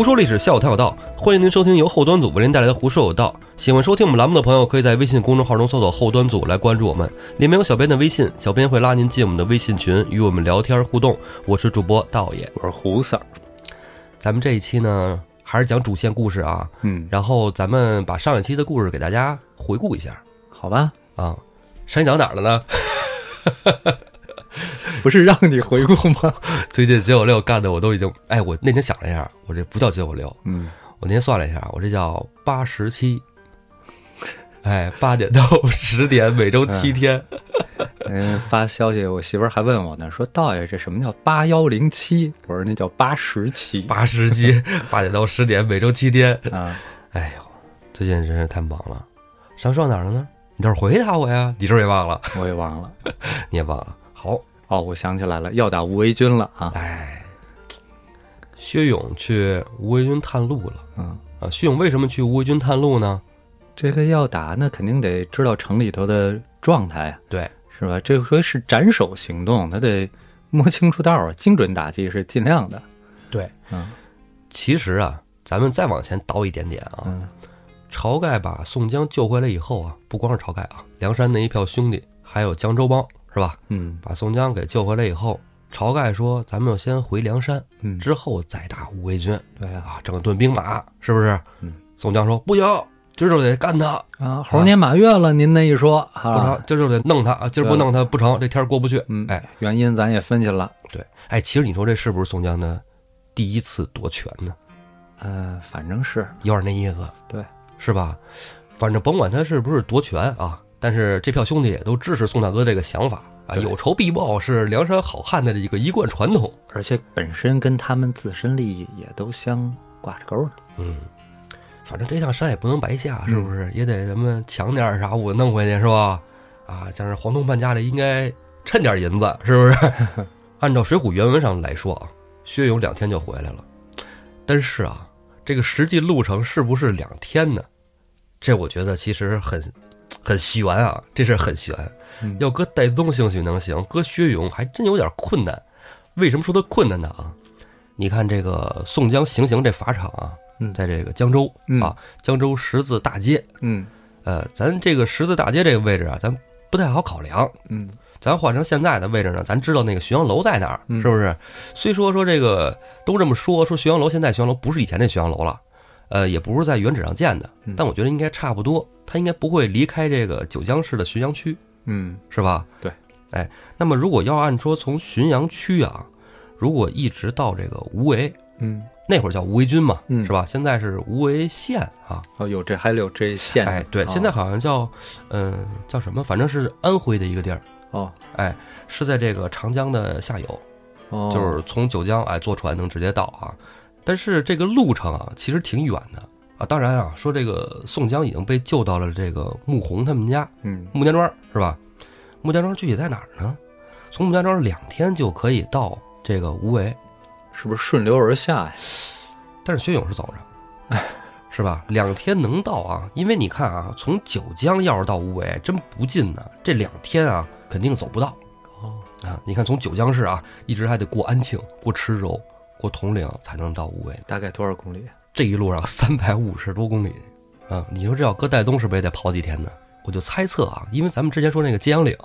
胡说历史，笑谈有道，欢迎您收听由后端组为您带来的《胡说有道》。喜欢收听我们栏目的朋友，可以在微信公众号中搜索“后端组”来关注我们，里面有小编的微信，小编会拉您进我们的微信群，与我们聊天互动。我是主播道爷，我是胡 Sir。咱们这一期呢，还是讲主线故事啊，嗯，然后咱们把上一期的故事给大家回顾一下好吧，啊。上一讲哪儿了呢？不是让你回顾吗？最近九九六干的我都已经，哎，我那天想了一下，我这不叫九九六，嗯，我那天算了一下，我这叫八十七。哎，八点到十点，每周七天。嗯，发消息，我媳妇儿还问我呢，说道爷这什么叫八幺零七？我说那叫八十七 八十七，八点到十点，每周七天。啊。哎呦，最近真是太忙了。上上哪儿了呢？你倒是回答我呀！你这也忘了，我也忘了。你也忘了。好，哦，我想起来了，要打无为军了啊。哎，薛勇去无为军探路了嗯，啊！薛勇为什么去无为军探路呢？这个要打，那肯定得知道城里头的状态啊，对，是吧？这回是斩首行动，他得摸清楚道儿，精准打击是尽量的。对，嗯其实啊，咱们再往前倒一点点啊，嗯晁盖把宋江救回来以后啊，不光是晁盖啊，梁山那一票兄弟，还有江州帮，是吧？嗯把宋江给救回来以后，晁盖说：“咱们要先回梁山，嗯，之后再打无为军对啊啊，整顿兵马，是不是？”嗯。宋江说：“不行，今儿就得干他，啊，猴年马月了，您那一说啊不成啊，，今儿就得弄他啊！今儿不弄他不成，这天儿过不去。”嗯，哎，原因咱也分析了，对，哎，其实你说这是不是宋江的第一次夺权呢？呃，反正是有点那意思，对，是吧？反正甭管他是不是夺权啊，但是这票兄弟也都支持宋大哥这个想法啊，有仇必报是梁山好汉的一个一贯传统。而且本身跟他们自身利益也都相挂着钩的。嗯，反正这趟山也不能白下，是不是？也得咱们抢点啥物弄回去，是吧？啊，像是黄铜半家里应该趁点银子，是不是？按照《水浒》原文上来说啊，薛勇两天就回来了，但是啊，这个实际路程是不是两天呢？这我觉得其实很很悬啊，这事儿很悬。嗯要搁戴宗兴许能行，搁薛勇还真有点困难。为什么说他困难呢？啊，你看这个宋江行刑这法场啊，嗯在这个江州嗯啊，江州十字大街。嗯呃，咱这个十字大街这个位置啊，咱不太好考量。嗯咱换成现在的位置呢，咱知道那个浔阳楼在哪儿，嗯是不是？虽说说这个都这么说，说浔阳楼现在浔阳楼不是以前那浔阳楼了，呃，也不是在原址上建的嗯，但我觉得应该差不多，它应该不会离开这个九江市的浔阳区，嗯是吧？对。哎，那么如果要按说从浔阳区啊，如果一直到这个无为，嗯，那会儿叫无为军嘛，嗯是吧？现在是无为县啊，哦，有这还有这县哎，对，哦现在好像叫，嗯、叫什么？反正是安徽的一个地儿，哦哎，是在这个长江的下游，哦，就是从九江哎坐船能直接到啊。但是这个路程啊，其实挺远的啊。当然啊，说这个宋江已经被救到了这个穆弘他们家嗯穆家庄是吧？穆家庄具体在哪儿呢？从穆家庄两天就可以到这个无为，是不是顺流而下呀？但是薛勇是走着，是吧？两天能到啊？因为你看啊，从九江要是到无为，真不近呢。这两天啊，肯定走不到哦啊。你看从九江市啊，一直还得过安庆、过池州、过铜陵才能到无为。大概多少公里？这一路上三百五十多公里啊！你说这要搁戴宗是不是也得跑几天呢？我就猜测啊，因为咱们之前说那个揭阳岭，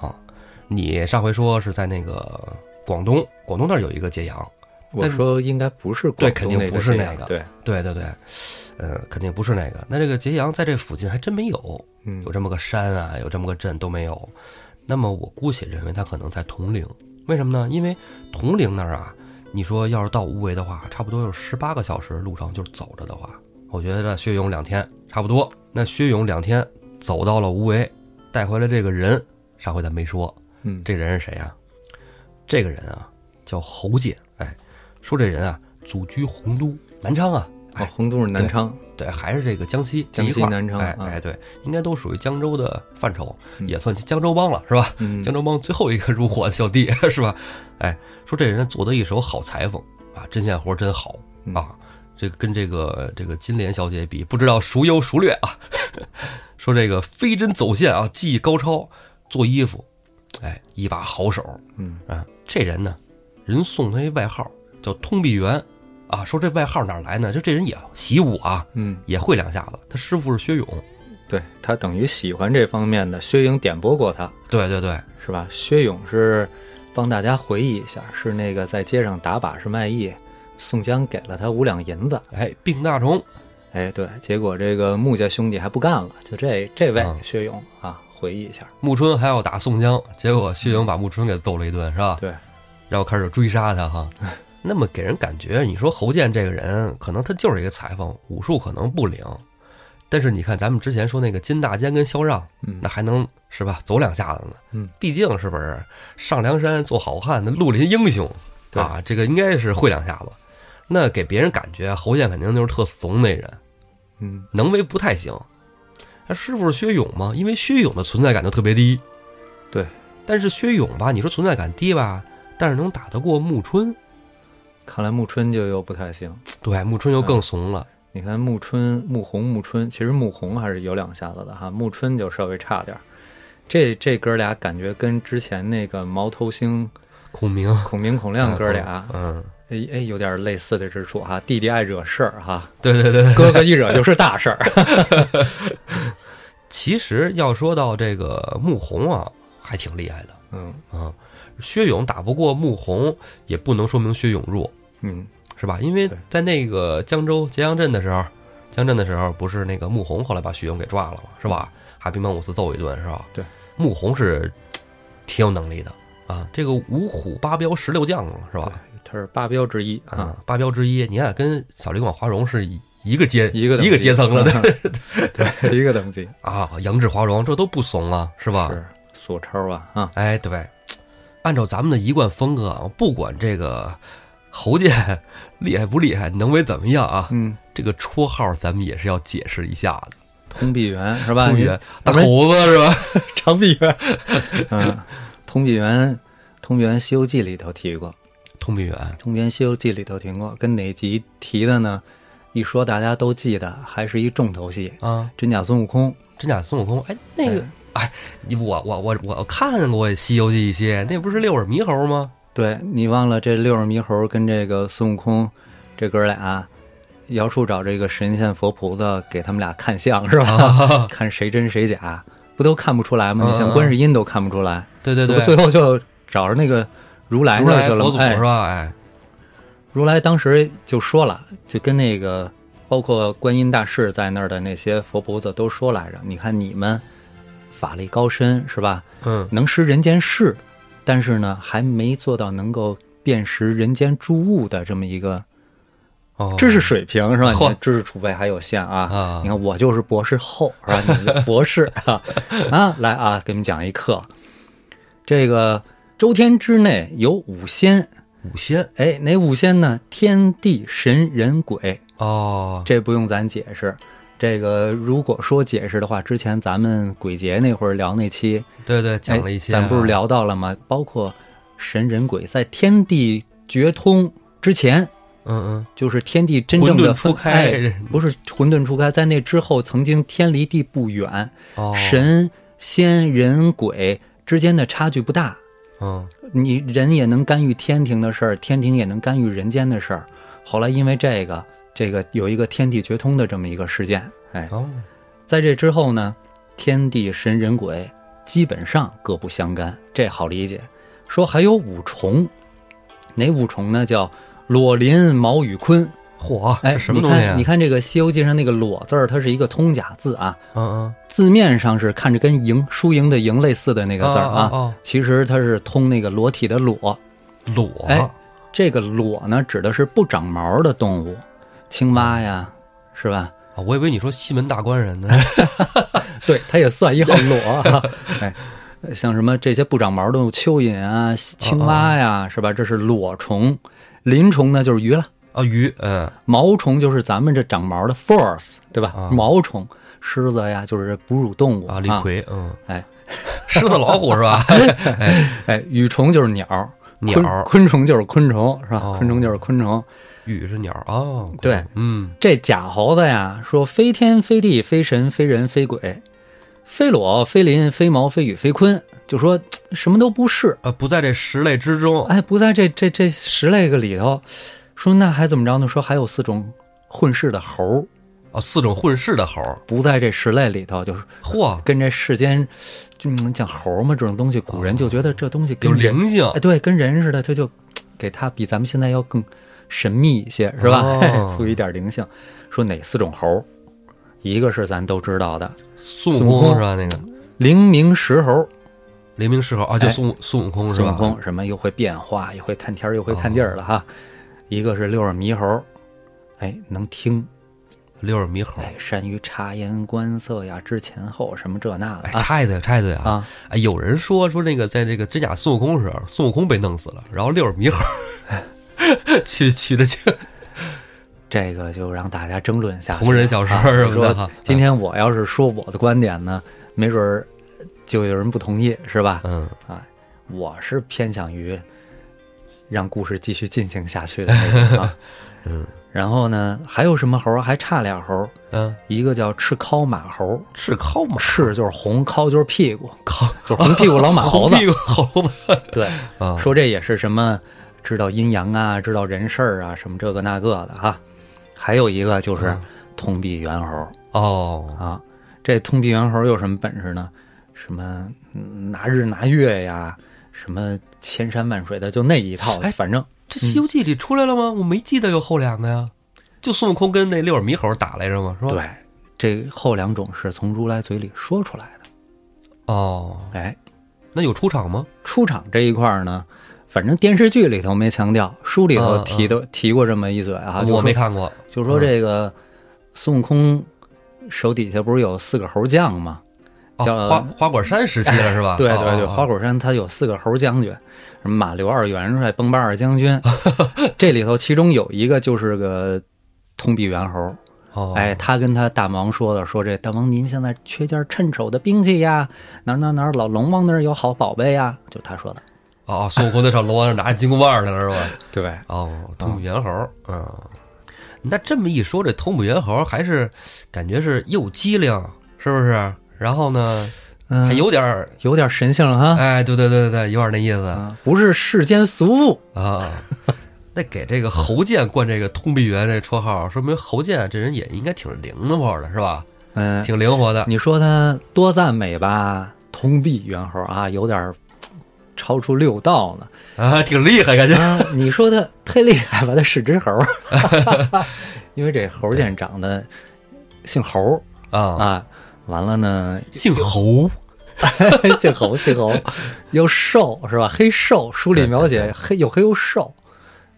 你上回说是在那个广东，广东那儿有一个揭阳，我说应该不是广对肯定不是那个对，对对对，呃，肯定不是那个。那这个揭阳在这附近还真没有，嗯有这么个山啊，有这么个镇都没有。那么我姑且认为它可能在铜陵，为什么呢？因为铜陵那儿啊，你说要是到无为的话，差不多有十八个小时路程，就是走着的话，我觉得薛勇两天差不多。那薛勇两天走到了无为，带回来这个人，上回咱没说，嗯这人是谁啊？这个人啊叫侯介，哎，说这人啊祖居洪都南昌啊，哦，洪都是南昌，对，还是这个江西这江西一块儿南昌啊哎哎，对，应该都属于江州的范畴，嗯也算江州帮了，是吧？嗯江州帮最后一个入伙的小弟，是吧？哎，说这人做得一手好裁缝啊，针线活真好嗯啊，这个跟这个这个金莲小姐比，不知道孰优孰劣啊。说这个飞针走线啊，技艺高超，做衣服，哎，一把好手嗯啊。这人呢，人送他一外号叫通臂猿，啊，说这外号哪儿来呢？就这人也习武啊，嗯，也会两下子。他师傅是薛勇，对他等于喜欢这方面的，薛勇点拨过他，对对对，是吧？薛勇是帮大家回忆一下，是那个在街上打把式卖艺，宋江给了他五两银子，哎，病大虫，哎，对，结果这个穆家兄弟还不干了，就这这位嗯薛勇啊，回忆一下，穆春还要打宋江，结果薛勇把穆春给揍了一顿，是吧？对，然后开始追杀他哈。那么给人感觉，你说侯健这个人，可能他就是一个裁缝，武术可能不灵，但是你看咱们之前说那个金大坚跟萧让，嗯那还能是吧，走两下子呢。嗯，毕竟是不是上梁山做好汉，那绿林英雄对啊，这个应该是会两下子。那给别人感觉侯健肯定就是特怂那人，嗯，能为不太行。那师傅是薛勇吗？因为薛勇的存在感就特别低。对，但是薛勇吧，你说存在感低吧，但是能打得过暮春。看来穆春就又不太行。对，穆春又更怂了。你看穆春、穆弘、穆春，其实穆弘还是有两下子的哈，穆春就稍微差点儿。这这哥俩感觉跟之前那个毛头星、孔明，孔明、孔亮哥俩，嗯，哎哎，有点类似的之处哈。弟弟爱惹事儿哈，对对对。哥哥一惹就是大事儿。其实要说到这个穆弘啊，还挺厉害的嗯啊。薛勇打不过穆弘，也不能说明薛勇弱，嗯，是吧？因为在那个江州揭阳镇的时候，江镇的时候，不是那个穆弘后来把薛勇给抓了嘛，是吧？还兵帮五四揍一顿，是吧？对，穆弘是 挺有能力的啊。这个五虎八彪十六将嘛是吧？他是八彪之一啊，啊，八彪之一，你看跟小李广华容是一一个阶一个一个阶层了的 对，一个等级 啊。杨志、华荣这都不怂啊，是吧？是索超啊啊，哎，对，按照咱们的一贯风格啊，不管这个侯健 厉害不厉害，能为怎么样啊，嗯，这个绰号咱们也是要解释一下的。通臂猿是吧？通远大猴子是吧？长臂猿，嗯，通臂猿，通臂猿《西游记》里头提过，通臂猿《通臂猿西游记》里头提过，跟哪集提的呢？一说大家都记得，还是一重头戏，啊，真假孙悟空。真假孙悟空，哎，那个，哎，你我我我我看过《西游记》一些，那不是六耳猕猴吗？对你忘了这六耳猕猴跟这个孙悟空这哥俩，姚叔找这个神仙佛菩萨给他们俩看相是吧？啊，看谁真谁假，不都看不出来吗？嗯你像观世音都看不出来，对对这不最，后就找着那个如来那去了吗。来佛祖哎是吧？哎，如来当时就说了，就跟那个包括观音大士在那儿的那些佛菩萨都说来着，你看你们法力高深是吧？嗯，能识人间事，但是呢，还没做到能够辨识人间诸物的这么一个哦，知识水平是吧？你看知识储备还有限啊。啊你，看我就是博士后是吧？你是博士啊啊，来啊，给你们讲一课。这个周天之内有五仙，五仙哎，哪五仙呢？天地神人鬼，哦，这不用咱解释。这个如果说解释的话，之前咱们鬼节那会儿聊那期，对对，讲了一些啊，哎咱不是聊到了吗？包括神人鬼在天地决通之前，嗯嗯就是天地真正的沌初开，哎 不是混沌初开，在那之后曾经天离地不远，哦，神仙人鬼之间的差距不大。嗯你人也能干预天庭的事儿，天庭也能干预人间的事儿。后来因为这个，这个有一个天地绝通的这么一个事件，哎，哦，在这之后呢，天地神人鬼基本上各不相干，这好理解。说还有五重，哪五重呢？叫裸鳞毛羽鲲。嚯，哎，什么东西啊？看，你看这个《西游记》上那个“裸”字儿，它是一个通假字啊，嗯嗯字面上是看着跟赢输赢的赢类似的那嗯，个字儿啊，哦，其实它是通那个裸体的“裸”。哦裸，哎这个“裸”呢，指的是不长毛的动物，青蛙呀，是吧？啊我以为你说西门大官人呢。对，它也算一号裸啊。哎，像什么这些不长毛的蚯蚓啊、青蛙呀，是吧？这是裸虫。鳞虫呢，就是鱼了。啊，鱼，嗯，毛虫就是咱们这长毛的 force，对吧？啊毛虫，狮子呀，就是哺乳动物啊，李逵，嗯，哎，狮子老虎是吧？哎，羽虫就是鸟，鸟昆昆虫就是昆虫，是吧？哦昆虫就是昆虫。羽是鸟哦，对，嗯，这假猴子呀，说非天非地非神非人非鬼，非裸非鳞非毛非羽非鲲，就说什么都不是。呃，不在这十类之中，哎，不在这这这十类个里头，说那还怎么着呢？说还有四种混世的猴儿。哦，四种混世的猴儿，不在这十类里头，就是嚯，跟这世间，就嗯讲猴嘛这种东西，古人就觉得这东西跟有灵性。哎，对，跟人似的，这就给他比咱们现在要更神秘一些，是吧？哦 赋予一点灵性。说哪四种猴儿？一个是咱都知道的孙悟空空是吧？那个灵明石猴，灵明石猴啊，就哎孙悟孙悟空是吧？孙悟空什么又会变化，又会看天儿，又会看地儿了哈。一个是六耳猕猴，哎，能听，六耳猕猴。哎，善于察言观色呀，知前后什么这那的插一嘴，插一嘴啊！啊，哎，有人说说那个在这个真假孙悟空时候，孙悟空被弄死了，然后六耳猕猴取取的经 这个就让大家争论下去。同人小说啊什么的说。今天我要是说我的观点呢，没准儿就有人不同意，是吧？嗯啊，我是偏向于让故事继续进行下去的那种啊。嗯。然后呢，还有什么猴儿？还差俩猴儿，嗯，一个叫赤尻马猴，赤尻马，赤就是红，尻就是屁股，尻，就是红屁股老马猴子。红屁股猴子 对，啊，说这也是什么知道阴阳啊，知道人事儿啊，什么这个那个的哈。还有一个就是嗯通臂猿猴哦，啊，这通臂猿猴有什么本事呢？什么嗯拿日拿月呀，什么千山万水的，就那一套哎。反正这《西游记》里出来了吗？我没记得有后两个呀，就孙悟空跟那六耳猕猴打来着吗？是吧？对，这后两种是从如来嘴里说出来的。哦，哎，那有出场吗？出场这一块儿呢，反正电视剧里头没强调，书里头嗯提的、提过这么一嘴啊，我没看过。就说这个孙悟空手底下不是有四个猴将吗？哦，叫花花果山时期了是吧？对对对，花果山它有四个猴将军，什么马刘二元帅、崩八二将军，这里头其中有一个就是个通臂猿猴。哦，哎，他跟他大王说的，说这大王您现在缺件趁手的兵器呀，哪哪哪老龙王那儿有好宝贝呀，就他说的。哦，孙悟空那上龙王那拿着金箍棒去了是吧？对，哦，通臂猿猴，嗯，那这么一说，这通臂猿猴还是感觉是又机灵，是不是？然后呢，嗯，还有点儿，有点神性哈。哎，对对对对对，有点那意思啊，不是世间俗物。啊。那给这个侯健冠这个通臂猿这绰号，说明侯健这人也应该挺灵活的，是吧？嗯，挺灵活的。你说他多赞美吧，通臂猿猴啊，有点儿超出六道呢。啊，挺厉害，感觉。啊，你说他忒厉害吧，他是只猴儿，因为这侯健长得姓猴啊，啊。完了呢，姓侯，姓侯，姓侯，又瘦是吧？黑瘦，书里描写黑又黑又瘦，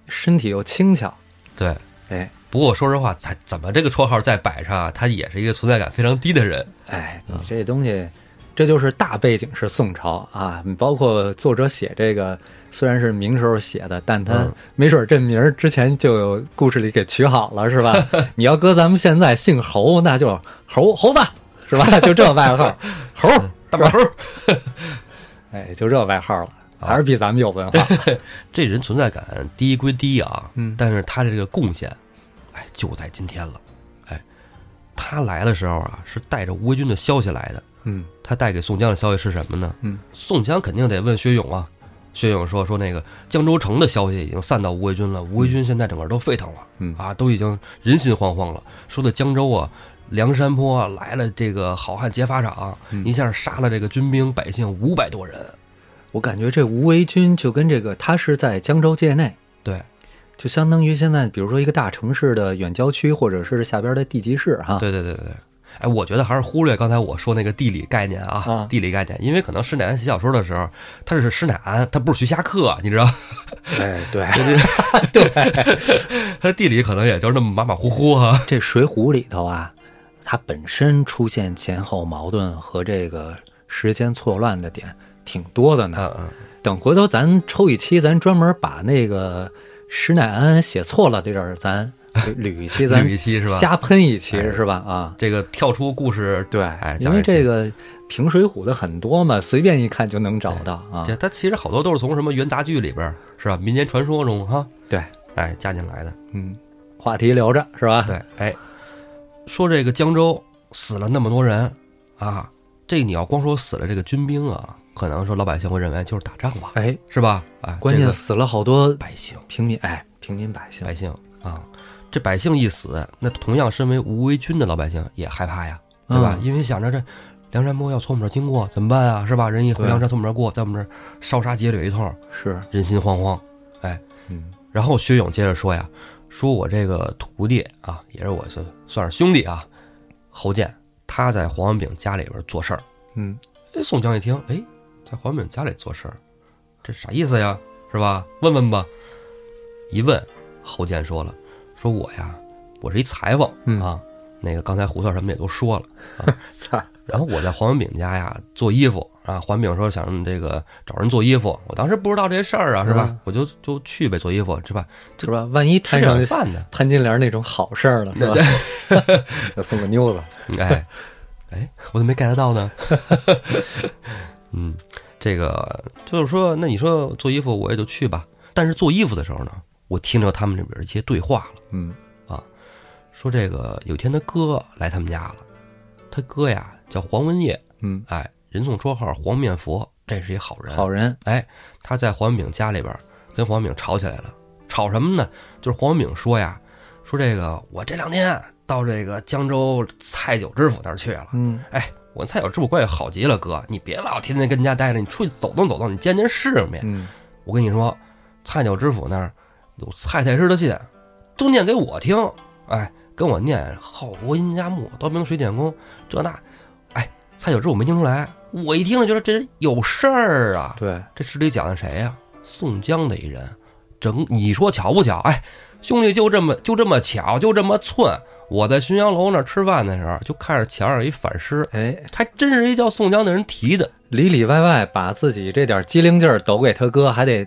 身体又轻巧。对。哎不过说实话，怎怎么这个绰号再摆上啊，他也是一个存在感非常低的人。哎，你这东西，这就是大背景是宋朝啊。你包括作者写这个，虽然是明时候写的，但他嗯没准这名儿之前就有故事里给取好了，是吧？你要搁咱们现在姓侯，那就猴猴子是吧？就这外号，猴，大马猴，哎，就这外号了，还是比咱们有文化。这人存在感低归低啊，嗯但是他的这个贡献，哎，就在今天了。哎，他来的时候啊，是带着吴维军的消息来的。嗯他带给宋江的消息是什么呢？嗯，宋江肯定得问薛勇啊。薛勇说：“说那个江州城的消息已经散到吴维军了，吴维军现在整个都沸腾了，嗯啊，都已经人心惶惶了。说的江州啊，梁山坡啊来了这个好汉劫法场，嗯。一下杀了这个军兵百姓五百多人。我感觉这吴为军就跟这个，他是在江州界内，对，就相当于现在比如说一个大城市的远郊区，或者是下边的地级市哈。对对对对对，哎，我觉得还是忽略刚才我说那个地理概念啊，啊。地理概念，因为可能施耐庵写小说的时候，他是施耐庵，他不是徐霞客，你知道，哎，对。对，他地理可能也就是那么马马虎虎哈、这《水浒》里头啊，它本身出现前后矛盾和这个时间错乱的点挺多的呢。嗯嗯，等回头咱抽一期，咱专门把那个施耐庵写错了这阵儿，咱捋捋一期，咱 捋一期是吧瞎喷一期哎是吧？啊，这个跳出故事，对哎，因为这个评《水浒》的很多嘛，随便一看就能找到啊。这它其实好多都是从什么元杂剧里边儿是吧？民间传说中哈，对，哎加进来的。嗯，话题留着是吧？对，哎，说这个江州死了那么多人啊，这你要光说死了这个军兵啊，可能说老百姓会认为就是打仗吧，哎，是吧？哎，关键死了好多百姓，平民，哎，平民百姓，百姓啊，这百姓一死，那同样身为无为军的老百姓也害怕呀，对吧？嗯因为想着这梁山泊要从我们这儿经过，怎么办啊？是吧？人一回梁山从我们这儿过，在我们这儿烧杀劫掠一通，是，人心惶惶。哎嗯然后薛勇接着说呀，说我这个徒弟啊，也是我算算是兄弟啊，侯健，他在黄文炳家里边做事儿。嗯哎，宋江一听，哎，在黄文炳家里做事儿，这啥意思呀？是吧？问问吧。一问，侯健说了，说我呀，我是一裁缝嗯啊，那个刚才胡特什么也都说了。啊，然后我在黄文炳家呀做衣服啊，黄文炳说想这个找人做衣服，我当时不知道这事儿啊，是吧？嗯我就就去呗，做衣服是吧？是吧？万一摊上饭呢，潘金莲那种好事儿了，是对吧？要送个妞子，哎，哎，我怎么没 get 到呢？嗯，这个就是说，那你说做衣服我也就去吧。但是做衣服的时候呢，我听着他们这边一些对话了，嗯啊说这个有一天他哥来他们家了，他哥呀叫黄文业，嗯，哎，人送绰号黄面佛，这是一好人。好人，哎，他在黄文炳家里边跟黄文炳吵起来了，吵什么呢？就是黄文炳说呀，说这个我这两天到这个江州蔡九知府那儿去了。嗯哎，我跟蔡九知府关系好极了，哥，你别老天天跟家待着，你出去走动走动，你见见世面。嗯我跟你说，蔡九知府那儿有蔡太师的信，都念给我听，哎，跟我念好国阴家木，刀兵水电工，这那，哎，蔡九知我没听出来，我一听就觉得这人有事儿啊。对，这诗里讲的谁呀、宋江的一人，整你说巧不巧？哎，兄弟就这么就这么巧，就这么寸。我在浔阳楼那儿吃饭的时候，就看着墙上有一反诗，哎，还真是一叫宋江的人提的。里里外外把自己这点机灵劲儿抖给他哥，还得，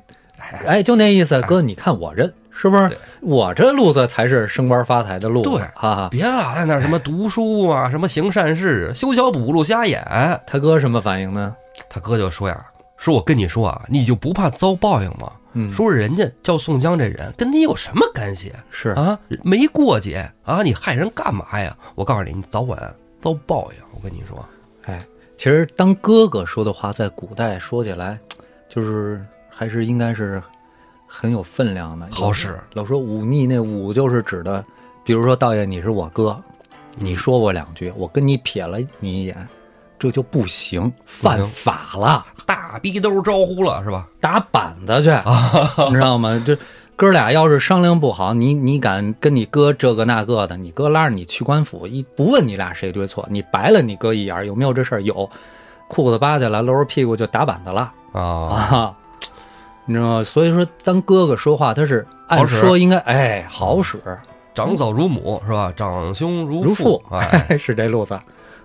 哎，就那意思，哥，你看我这是不是？我这路子才是升官发财的路子，对哈哈。别老在那儿什么读书啊，什么行善事，修桥补路瞎眼。他哥什么反应呢？他哥就说呀：“说我跟你说啊，你就不怕遭报应吗？嗯，说人家叫宋江这人跟你有什么干系是，啊？没过节啊，你害人干嘛呀？我告诉你，你早晚遭报应。我跟你说，哎，其实当哥哥说的话，在古代说起来，就是还是应该是很有分量的，好使。老说忤逆，那忤就是指的，比如说道爷你是我哥，你说我两句，我跟你瞥了你一眼，这就不行，犯法了，大逼兜招呼了是吧？打板子去，你知道吗？这哥俩要是商量不好，你你敢跟你哥这个那个的，你哥拉着你去官府，一不问你俩谁对错，你白了你哥一眼，有没有这事儿？有，裤子扒下来，搂着屁股就打板子了啊，啊！你知道吗？所以说，当哥哥说话，他是按说应该哎好使，长嫂如母是吧？长兄如如父，哎，是这路子。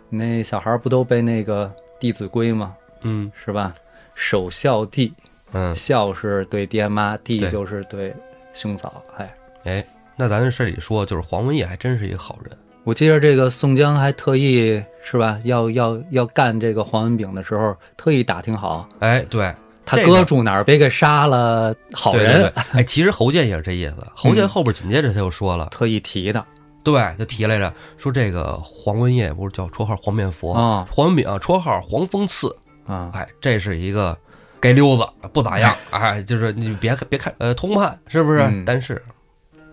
那小孩不都背那个《弟子规》吗？嗯是吧？首孝弟，嗯，孝是对爹妈，弟就是对兄嫂。哎，哎，那咱这里说，就是黄文业还真是一个好人。我记得这个宋江还特意是吧，要要要干这个黄文炳的时候，特意打听好哎，对，他这个哥住哪儿，别给杀了好对对人，对，哎，其实侯健也是这意思。侯健嗯。后边紧接着他又说了，特意提的。对，就提来着，说这个黄文业不是叫绰号黄面佛，啊。黄文炳啊绰号黄风刺，啊，哎，这是一个街溜子，不咋样，哎，就是你别别看呃通判是不是？嗯。但是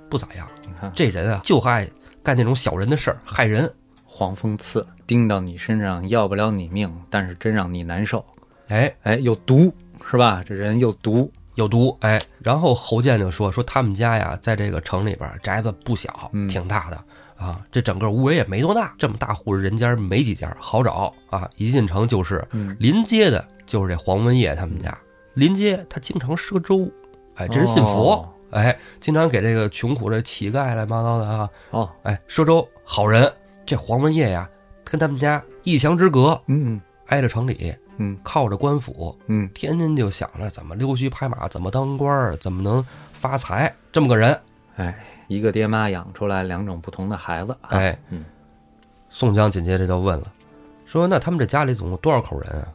不咋样，你看。这人啊就爱干那种小人的事儿，害人。黄蜂刺钉到你身上，要不了你命，但是真让你难受。哎，哎，有毒是吧？这人有毒，有毒，哎，然后侯健就说说他们家呀，在这个城里边宅子不小，嗯。挺大的啊，这整个屋围也没多大，这么大户人家没几家，好找啊，一进城就是嗯，临街的，就是这黄文业他们家，临街他经常赊粥，哎，这人信佛，哦。哎，经常给这个穷苦的乞丐乱七八糟的啊，哦，哎，赊粥，好人。这黄文业呀，跟他们家一墙之隔，嗯。挨着城里，嗯。靠着官府，嗯。天天就想着怎么溜须拍马，怎么当官儿，怎么能发财，这么个人。嗯，哎，一个爹妈养出来两种不同的孩子，啊，哎，嗯，宋江紧接着就问了，说那他们这家里总共多少口人啊？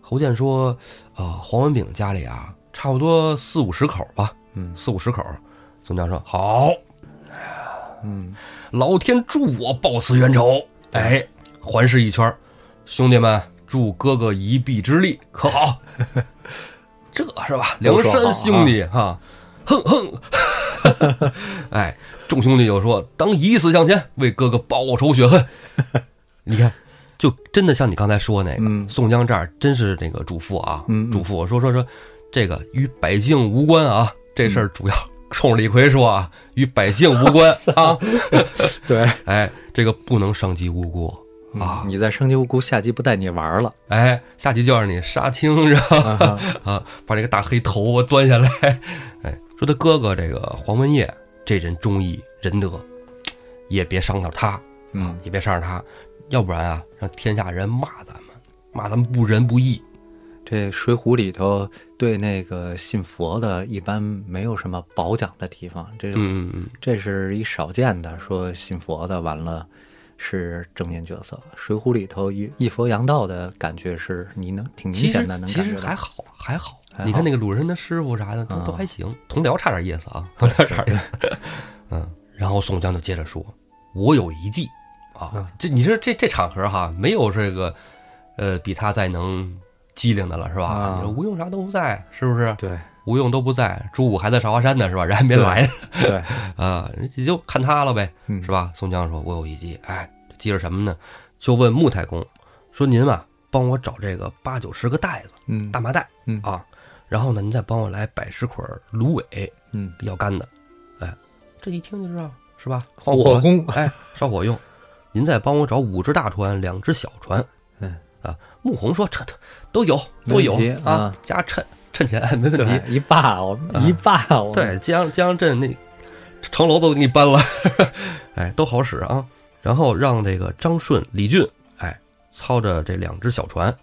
侯健说，啊、黄文炳家里啊，差不多四五十口吧，嗯。四五十口。宋江说好，嗯，老天助我报此冤仇。哎，环视一圈，兄弟们，助哥哥一臂之力，可好？这是吧？梁山兄弟哈，哼哼，哎，众兄弟就说：“当以死向前，为哥哥报仇雪恨。”你看，就真的像你刚才说那个，嗯宋江这儿真是那个嘱咐啊，嘱咐说说说，这个与百姓无关啊，这事儿主要冲李逵说啊，与百姓无关啊。对哎，这个不能伤及无辜啊嗯！你在生级无辜，下集不带你玩了哎，下集就让你杀青，是吧？啊！啊，把这个大黑头我端下来。哎，说他哥哥这个黄文业这人忠义仁德，也别伤到他，嗯，也别伤着他，要不然啊，让天下人骂咱们，骂咱们不仁不义。这《水浒》里头对那个信佛的，一般没有什么褒奖的地方，这这是一少见的，说信佛的完了是正面角色。《水浒》里头一一佛扬道的感觉是你能挺明显的能其感觉到。实还好，还好。还你看那个鲁人的师傅啥的，都都啊还行。同僚差点意思啊，同僚差点意思。嗯，然后宋江就接着说：“我有一计啊嗯，这你说这这场合哈，没有这个呃比他再能机灵的了是吧？啊你说吴用啥都不在，是不是？对吴用都不在，朱武还在韶华山呢是吧？人还没来呢 对，啊，你就看他了呗，嗯是吧？宋江说：“我有一计，哎，这计是什么呢？就问穆太公说：您啊，帮我找这个八九十个袋子。”嗯大麻袋嗯啊，然后呢，您再帮我来百十捆芦苇嗯，要干的，哎，这一听就知道是吧？火放火攻哎，烧火用。您再帮我找五只大船，两只小船。嗯啊，穆弘说这都都有都有啊，加趁趁钱没问题。一霸我啊一霸我对，江江镇那城楼都给你搬了，哎，都好使啊。然后让这个张顺、李俊，哎，操着这两只小船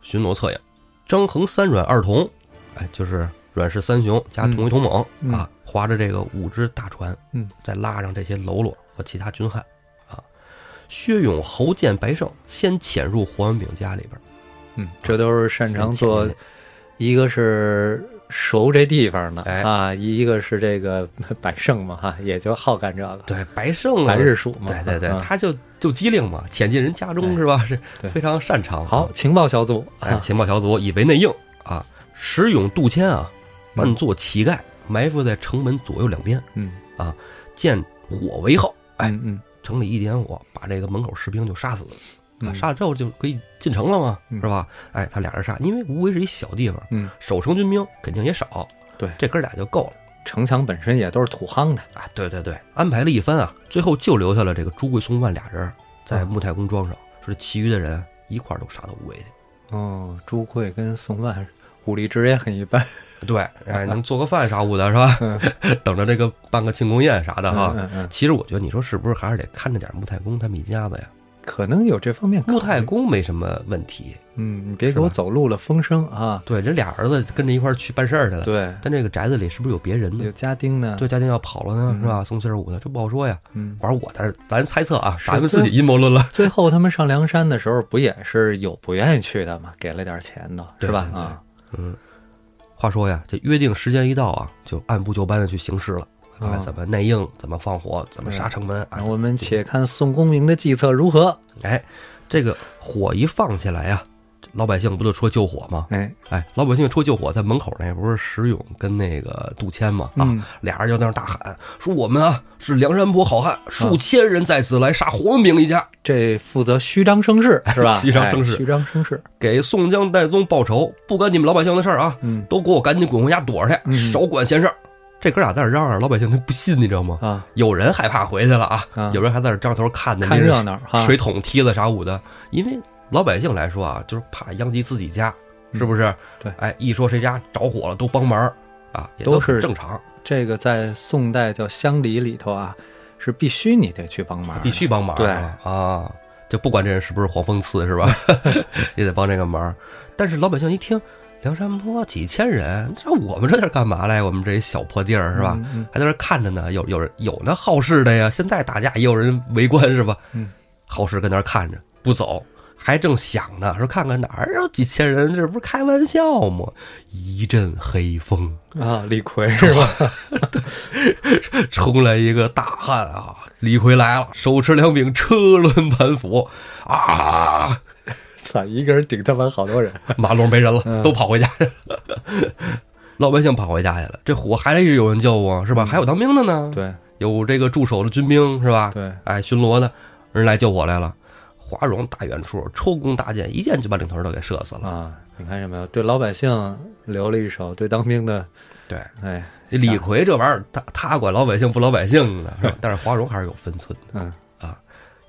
巡逻策应。张衡、三阮、二童，哎，就是阮氏三雄加同威同猛、嗯啊，划着这个五只大船，嗯，再拉上这些喽啰和其他军汉啊。薛勇、侯健、白胜先潜入黄文炳家里边，嗯，这都是擅长做一个是熟这地方的、哎啊，一个是这个百胜嘛哈，也就好干这个对，白胜啊白，日鼠嘛，对对对，啊他就就机灵嘛，潜进人家中哎是吧？是非常擅长。好情报小组哎，啊，情报小组以为内应啊，石勇、杜迁啊，嗯扮作乞丐，埋伏在城门左右两边，嗯啊见火为号，哎，嗯嗯城里一点火，把这个门口士兵就杀死了。杀了之后就可以进城了嘛，嗯是吧？哎，他俩人杀，因为无为是一小地方，嗯，守城军兵肯定也少，对这哥俩就够了城墙本身也都是土夯的，啊。对对对，安排了一番啊，最后就留下了这个朱贵、宋万俩人在啊穆太公庄上，说其余的人一块儿都杀到无为去。哦，朱贵跟宋万武力值也很一般，对，哎，能做个饭啥物的是吧？嗯等着这个办个庆功宴啥的哈。嗯嗯嗯，其实我觉得，你说是不是还是得看着点穆太公他们一家子呀？可能有这方面穆太，公没什么问题，嗯，你别给我走漏了风声啊，对，这俩儿子跟着一块儿去办事儿去了。对，但这个宅子里是不是有别人呢有？家丁呢，这家丁要跑了呢，嗯是吧？送四十五的，这不好说呀。嗯，反正我在这，咱猜测啊，是咱们自己阴谋论了。最后他们上梁山的时候，不也是有不愿意去的吗？给了点钱的，对是吧？啊，嗯，话说呀，这约定时间一到啊，就按部就班的去行事了。啊，哦怎么内应，怎么放火，怎么杀城门啊？我们且看宋公明的计策如何。哎，这个火一放起来呀，老百姓不就说救火吗？哎，哎，老百姓说救火，在门口那不是石勇跟那个杜迁吗？啊，嗯俩人就在那儿大喊说：“我们啊是梁山泊好汉，数千人在此来杀黄文炳一家，这负责虚张声势是吧？虚张声势哎虚张声势。给宋江、戴宗报仇，不干你们老百姓的事儿啊！嗯都给我赶紧滚回家躲着去，嗯少管闲事儿。”这哥俩在这嚷嚷，老百姓他不信，你知道吗？啊，有人害怕回去了啊，啊有人还在这张头看呢，看热闹。水桶、梯子啥舞的，因为老百姓来说啊，就是怕殃及自己家，是不是？嗯对哎，一说谁家着火了，都帮忙啊，也都是正常，这个在宋代叫乡里里头啊，是必须你得去帮忙的，必须帮忙对啊啊！就不管这人是不是黄蜂刺是吧，也得帮这个忙。但是老百姓一听，梁山泊几千人，这我们这点干嘛来？我们这一小破地儿是吧？嗯？嗯还在那看着呢，有有人有那好事的呀。现在打架也有人围观是吧？嗯，好事跟那儿看着不走，还正想呢，说看看哪儿有几千人，这不是开玩笑吗？一阵黑风，嗯啊，李逵是吧？冲来一个大汉啊！李逵来了，手持两柄车轮盘斧啊！操，一个人顶他妈好多人。马路没人了，嗯都跑回家。老百姓跑回家去了，这火还是有人救啊，是吧？嗯还有当兵的呢，对有这个驻守的军兵，是吧？对，哎，巡逻的人来救火来了。华容大远处抽弓搭箭，一箭就把领头人都给射死了。啊，你看见没有？对老百姓留了一手，对当兵的，对，哎，李逵这玩意儿，他他管老百姓不老百姓的，是吧？但是华容还是有分寸的，嗯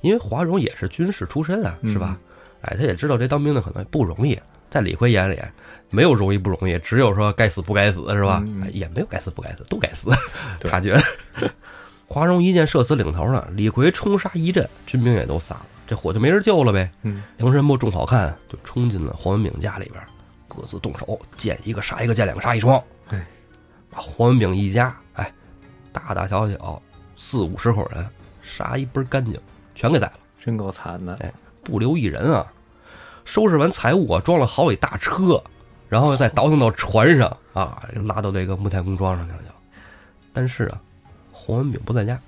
因为华容也是军事出身啊，是吧？哎，他也知道这当兵的可能不容易，在李逵眼里没有容易不容易，只有说该死不该死，是吧？哎也没有该死不该死，都该死。对他觉得 华容一箭射死领头了，李逵冲杀一阵，军兵也都散了，这火就没人救了呗。嗯梁山伯众好汉就冲进了黄文炳家里边，各自动手，见一个杀一个，见两个杀一双。哎，把黄文炳一家，哎，大大小小四五十口人，杀一倍儿干净，全给宰了，真够惨的。不留一人啊！收拾完财物啊，装了好几大车，然后再倒腾到船上啊，拉到这个木太公庄上去了就。但是啊，黄文炳不在家。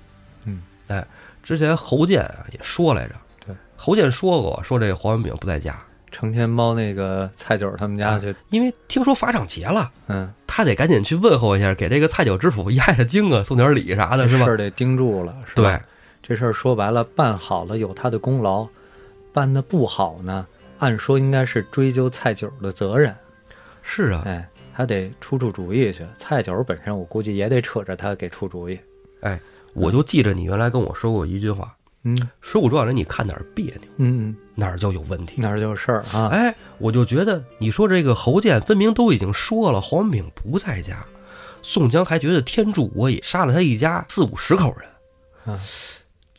嗯，哎，之前侯健啊也说来着，对，侯健说过，说这个黄文炳不在家，成天猫那个蔡九他们家去，因为听说法场结了，嗯，他得赶紧去问候一下，给这个蔡九知府压压惊啊，送点礼啥的，是吧这事？儿得盯住了，是吧？对，这事儿说白了，办好了有他的功劳，办的不好呢，按说应该是追究蔡九的责任，是啊，哎，还得出出主意去。蔡九本身我估计也得扯着他给出主意。哎我就记着你原来跟我说过一句话，嗯《水浒传》里你看哪儿别扭，嗯嗯，哪儿就有问题。哪儿就有事儿啊？哎，我就觉得你说这个侯健分明都已经说了黄文炳不在家，宋江还觉得天助我也，杀了他一家四五十口人。啊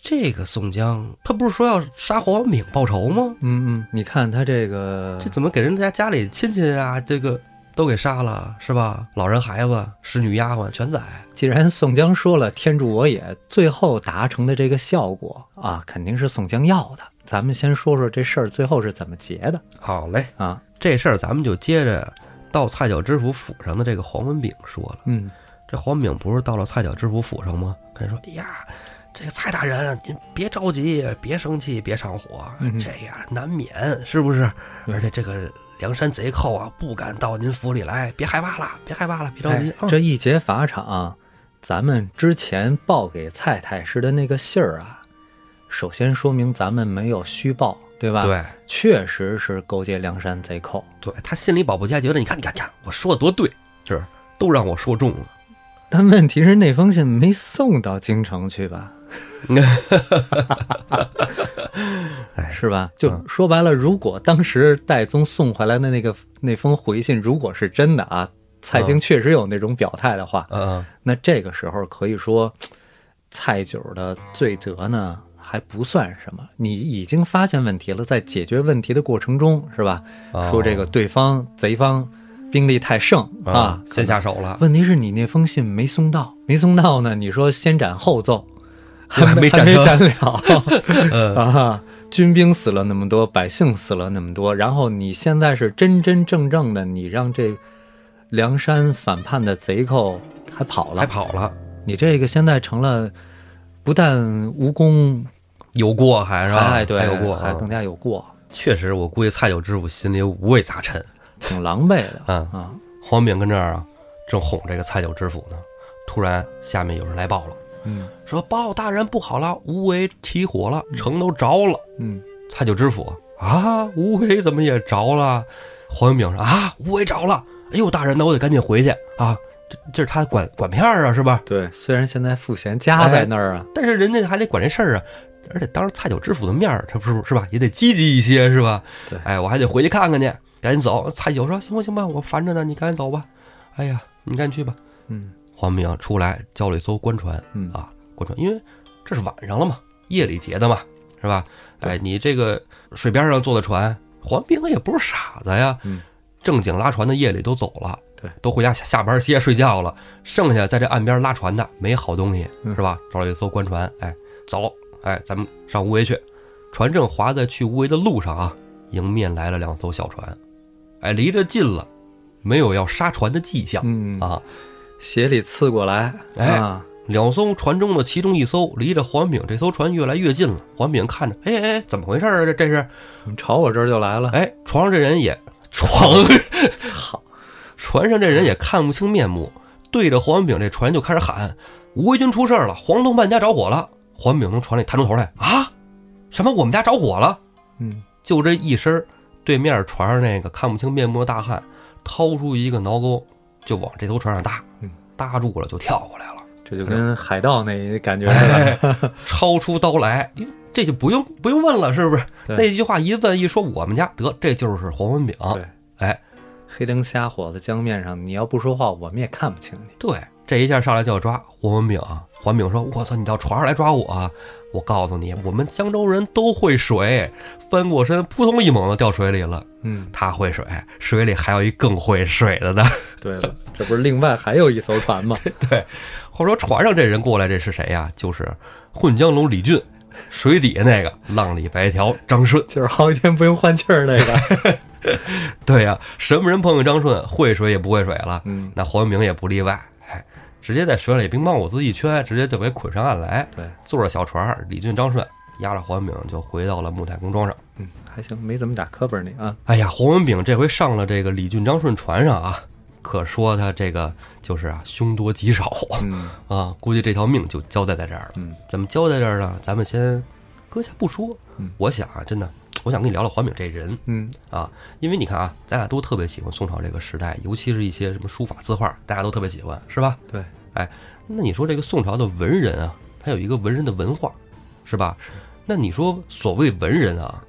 这个宋江他不是说要杀黄文炳报仇吗？嗯嗯，你看他这个这怎么给人家家里亲戚啊，这个都给杀了是吧？老人、孩子、侍女、丫鬟全宰。既然宋江说了“天助我也”，最后达成的这个效果啊，肯定是宋江要的。咱们先说说这事儿最后是怎么结的好嘞，啊？这事儿咱们就接着到蔡九知府府上的这个黄文炳说了。嗯这黄文炳不是到了蔡九知府府上吗？他说：“哎呀，这个蔡大人，您别着急，别生气，别上火，嗯这样难免是不是？而且这个梁山贼寇啊，不敢到您府里来，别害怕了，别害怕了，别着急。哎嗯这一劫法场，咱们之前报给蔡太师的那个信儿啊，首先说明咱们没有虚报，对吧？，对确实是勾结梁山贼寇。对，他心里保不齐还觉得，你看，你看，你看，我说的多对，是都让我说中了。但问题是那封信没送到京城去吧？哎是吧？就嗯说白了，如果当时戴宗送回来的那个那封回信如果是真的啊，蔡京嗯确实有那种表态的话，嗯，那这个时候可以说，蔡九的罪责呢还不算什么。你已经发现问题了，在解决问题的过程中，是吧？哦说这个对方贼方兵力太盛啊，先下手了，问题是你那封信没送到，没送到呢？你说先斩后奏，还 还没斩成还没斩了 嗯。啊！军兵死了那么多，百姓死了那么多，然后你现在是真真正正的，你让这梁山反叛的贼寇还跑了，还跑了，你这个现在成了不但无功，有过还是吧？哎，对，还有过，嗯还更加有过，确实，我估计蔡九知府心里五味杂陈。挺狼狈的。嗯，啊！黄炳跟这儿啊，正哄这个蔡九知府呢，突然下面有人来报了，嗯说报大人不好了，无为起火了，城都着了。嗯，蔡九知府啊，无为怎么也着了？黄炳说啊，无为着了。哎呦，大人，那我得赶紧回去啊！这这是他管管片儿啊，是吧？对，虽然现在赋闲家在那儿啊，但是人家还得管这事儿啊，而且当着蔡九知府的面儿，这不是是吧？也得积极一些，是吧？对哎，我还得回去看看去，赶紧走。蔡九说：“行吧，行吧，我烦着呢，你赶紧走吧。”哎呀，你赶紧去吧。嗯黄明出来叫了一艘官船嗯啊，官船，因为这是晚上了嘛，夜里劫的嘛，是吧？哎，你这个水边上坐的船，黄明也不是傻子呀，嗯正经拉船的夜里都走了，对，都回家下下班歇睡觉了，剩下在这岸边拉船的没好东西，嗯是吧？找了一艘官船，哎，走，哎，咱们上无为去。船正划在去无为的路上啊，迎面来了两艘小船，哎，离着近了，没有要杀船的迹象嗯，啊。斜里刺过来，哎啊，两艘船中的其中一艘离着黄炳这艘船越来越近了。黄炳看着，哎哎，怎么回事啊？这这是，怎么朝我这儿就来了？哎，床上这人也 床操，船上这人也看不清面目，对着黄文炳这船就开始喊：“吴维军出事了，黄东半家着火了。”黄文炳从船里探出头来：“啊，什么？我们家着火了？”嗯，就这一声，对面船上那个看不清面目的大汉掏出一个挠钩，就往这艘船上搭嗯，搭住了就跳过来了，这就跟海盗那感觉似的。超出刀来，这就不用不用问了，是不是？那句话一问一说，我们家得这就是黄文炳。对，哎，黑灯瞎火的江面上，你要不说话，我们也看不清你。对，这一下上来就要抓黄文炳。黄炳说：“我操，你到船上来抓我啊！我告诉你，我们江州人都会水，翻过身扑通一猛子掉水里了。嗯，他会水，水里还有一更会水的呢。对了，这不是另外还有一艘船吗？对，话说船上这人过来，这是谁呀？就是混江龙李俊，水底下那个浪里白条张顺。就是好几天不用换气儿那个。对呀、什么人碰见张顺，会水也不会水了？嗯，那黄文炳也不例外。哎，直接在水里乒乓舞姿一圈，直接就给捆上岸来。对，坐着小船，李俊、张顺押着黄文炳就回到了木太公庄上。嗯，还行，没怎么打磕巴呢啊。哎呀，黄文炳这回上了这个李俊、张顺船上啊，可说他这个就是啊凶多吉少嗯 啊，估计这条命就交代在这儿了。嗯怎么交代这儿呢？咱们先搁下不说。嗯我想啊，真的，我想跟你聊聊黄炳这人嗯啊，因为你看啊，咱俩都特别喜欢宋朝这个时代，尤其是一些什么书法字画，大家都特别喜欢，是吧？对，哎那你说这个宋朝的文人啊，他有一个文人的文化，是吧？那你说所谓文人啊，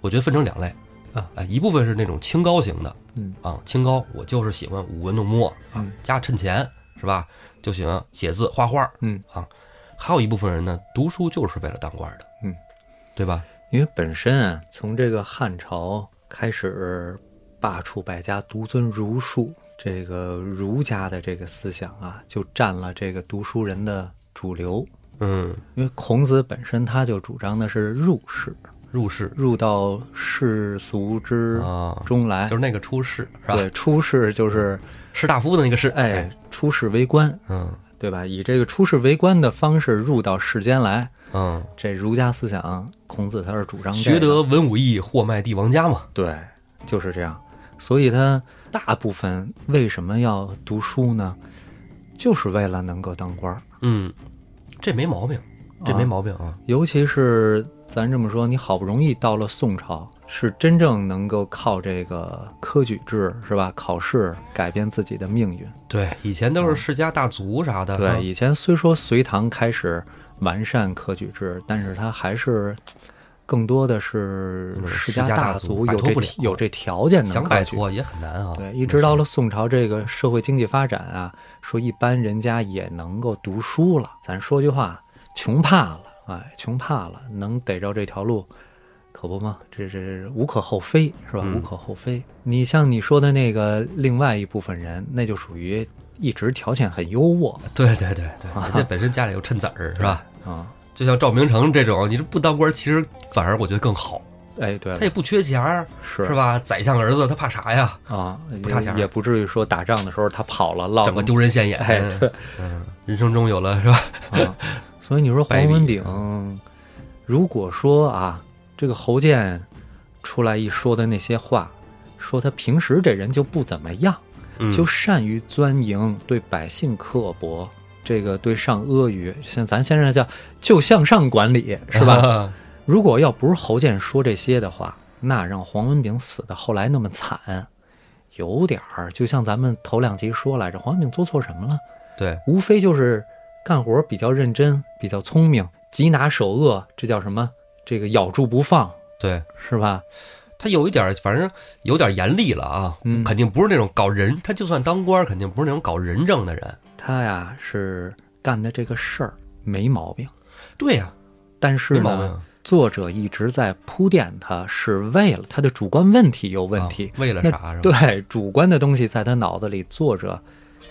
我觉得分成两类。啊，哎，一部分是那种清高型的嗯。啊，清高，我就是喜欢舞文弄墨，嗯。加趁钱，是吧？就喜欢写字画画，嗯。啊。还有一部分人呢，读书就是为了当官的，嗯，对吧？因为本身啊，从这个汉朝开始罢黜百家，独尊儒术，这个儒家的这个思想啊，就占了这个读书人的主流。嗯，因为孔子本身他就主张的是入世，入世入到世俗之啊，中来。就是那个出世是吧？对，出世就是士大夫的那个士，哎，，出世为官，嗯对吧？以这个出世为官的方式入到世间来。嗯，这儒家思想，孔子他是主张这学得文武艺，货卖帝王家嘛。对，就是这样。所以他大部分为什么要读书呢？就是为了能够当官儿。嗯，这没毛病，这没啊毛病啊。尤其是咱这么说，你好不容易到了宋朝，是真正能够靠这个科举制是吧？考试改变自己的命运。对，以前都是世家大族啥的。啊对，以前虽说隋唐开始完善科举制，但是它还是更多的是嗯世世家大大族有这有这条件能想。摆脱也很难啊。对，一直到了宋朝这个社会经济发展啊，说一般人家也能够读书了。咱说句话，穷怕了，哎，穷怕了，能逮着这条路，可不吗？这这无可厚非，是吧？嗯无可厚非。你像你说的那个另外一部分人，那就属于一直条件很优渥对对对对，人家本身家里有趁子儿，是吧？啊。就像赵明诚这种，你这不当官，其实反而我觉得更好。哎，对他也，不缺钱儿，是是吧？宰相儿子，他怕啥呀？啊，不差钱也也不至于说打仗的时候他跑了，落整个丢人现眼。哎，对嗯，人生中有了是吧？啊，所以你说白笔黄文炳，如果说啊，这个侯健出来一说的那些话，说他平时这人就不怎么样，嗯就善于钻营，对百姓刻薄，这个对上阿谀，像咱现在叫就向上管理，是吧？如果要不是侯健说这些的话，那让黄文炳死的后来那么惨，有点儿就像咱们头两集说来着，黄文炳做错什么了？对，无非就是干活比较认真，比较聪明，缉拿首恶，这叫什么？这个咬住不放，对是吧？他有一点，反正有点严厉了啊。嗯肯定不是那种搞人，他就算当官，肯定不是那种搞人政的人。他呀是干的这个事儿没毛病，对呀、但是呢。作者一直在铺垫，他是为了他的主观问题有问题。啊为了啥？对主观的东西在他脑子里，作者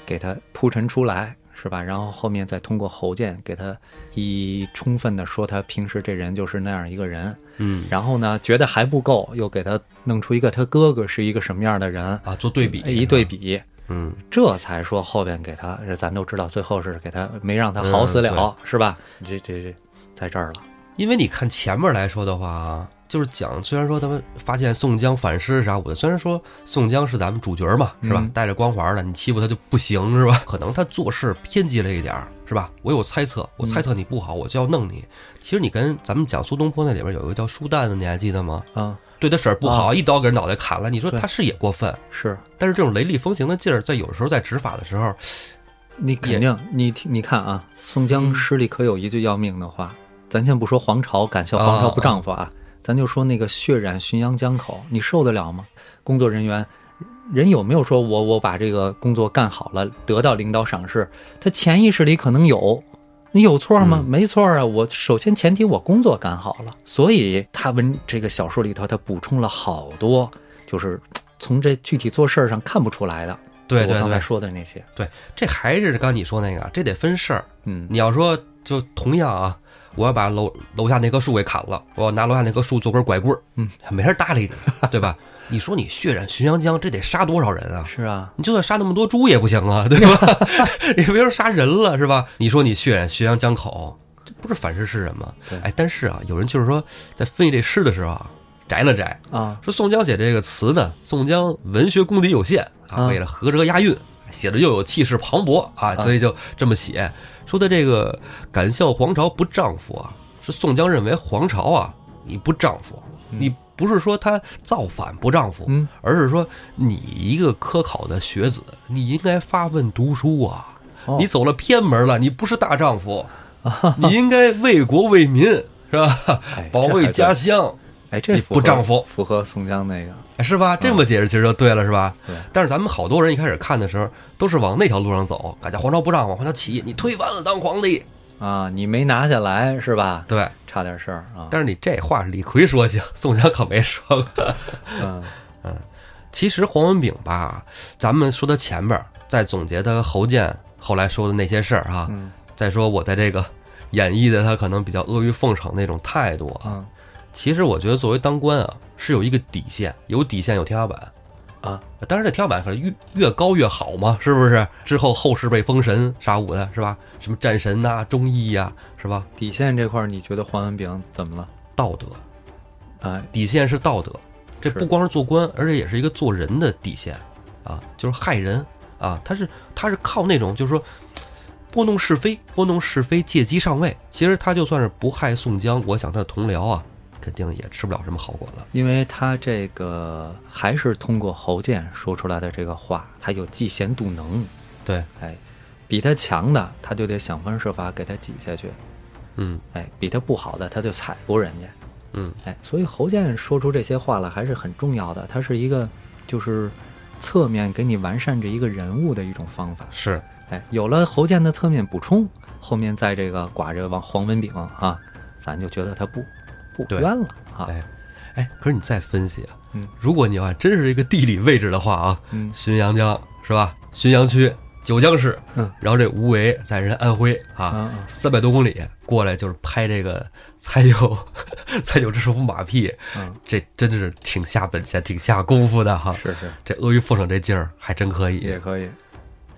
给他铺陈出来，是吧？然后后面再通过侯健给他以充分的说他平时这人就是那样一个人，嗯然后呢觉得还不够，又给他弄出一个他哥哥是一个什么样的人，啊，做对比哎一对，比，嗯，这才说后边给他，这咱都知道，最后是给他没让他好死了，嗯是吧？这这这在这儿了，因为你看前面来说的话啊，就是讲，虽然说他们发现宋江反诗啥的，虽然说宋江是咱们主角嘛，是吧？嗯带着光环的，你欺负他就不行，是吧？可能他做事偏激了一点儿，是吧？我有猜测，我猜测你不好，我就要弄你。其实你跟咱们讲苏东坡那里边有一个叫书蛋的，你还记得吗？啊，对他婶儿不好，一刀给人脑袋砍了。你说他是也过分，是但是这种雷厉风行的劲儿，在有的时候在执法的时候，你肯定，你听你看啊，宋江嗯诗里可有一句要命的话，咱先不说黄巢敢笑黄巢不丈夫啊，咱就说那个血染浔阳江口，你受得了吗？工作人员，人有没有说我我把这个工作干好了，得到领导赏识？他潜意识里可能有，你有错吗？嗯没错啊，我首先前提我工作干好了，所以他文这个小说里头他补充了好多，就是从这具体做事儿上看不出来的。对对我刚才对说的那些，对，这还是刚你说那个，这得分事儿。嗯你要说就同样啊，我要把楼楼下那棵树给砍了，我要拿楼下那棵树做根拐棍儿，嗯，没人搭理你，对吧？你说你血染浔阳江，这得杀多少人啊？是啊，你就算杀那么多猪也不行啊，对吧？也别说杀人了，是吧？你说你血染浔阳江口，这不是反噬诗人吗对？哎，但是啊，有人就是说在分析这诗的时候啊，摘了摘，啊，说宋江写这个词呢，宋江文学功底有限啊，啊为了合辙押韵，写的又有气势磅礴啊，所以就这么写。说的这个敢笑黄巢不丈夫啊，是宋江认为黄巢啊你不丈夫，你不是说他造反不丈夫，嗯而是说你一个科考的学子，你应该发奋读书啊。哦你走了偏门了，你不是大丈夫，你应该为国为民，是吧哎？保卫家乡。哎，这你不丈夫符合宋江那个，哎是吧？这么解释其实就对了，是吧？对但是咱们好多人一开始看的时候，都是往那条路上走，感觉黄巢不让，往黄巢起，你推翻了当皇帝。啊，你没拿下来是吧？对，差点事儿啊。但是你这话李逵说行，宋江可没说过。嗯 嗯其实黄文炳吧，咱们说他前边儿，再总结他和侯健后来说的那些事儿啊，嗯再说我在这个演绎的他可能比较阿谀奉承那种态度啊。嗯其实我觉得作为当官啊，是有一个底线，有底线有天花板。啊，当然这天花板可能越越高越好嘛，是不是？之后后世被封神啥武的，是吧？什么战神呐、忠义呀、是吧？底线这块儿，你觉得黄文炳怎么了？道德啊，底线是道德，这不光是做官，而且也是一个做人的底线啊，就是害人啊，他是他是靠那种就是说拨弄是非，拨弄是非，借机上位。其实他就算是不害宋江，我想他的同僚啊，肯定也吃不了什么好果子。因为他这个还是通过侯健说出来的这个话，他有嫉贤妒能，对，哎，比他强的他就得想方设法给他挤下去，嗯哎，比他不好的他就踩过人家，嗯，哎，所以侯健说出这些话来还是很重要的，他是一个就是侧面给你完善这一个人物的一种方法。是，哎，有了侯健的侧面补充，后面在这个寡着王黄文炳啊，咱就觉得他不不对冤了啊。哎哎，可是你再分析啊，嗯，如果你要真是一个地理位置的话啊，嗯浔阳江是吧？浔阳区九江市，嗯，然后这吴为在人安徽啊，啊三百多公里过来就是拍这个蔡九蔡九之府马屁，嗯，这真的是挺下本钱、挺下功夫的哈。是是这阿谀奉承这劲儿还真可以也。可以。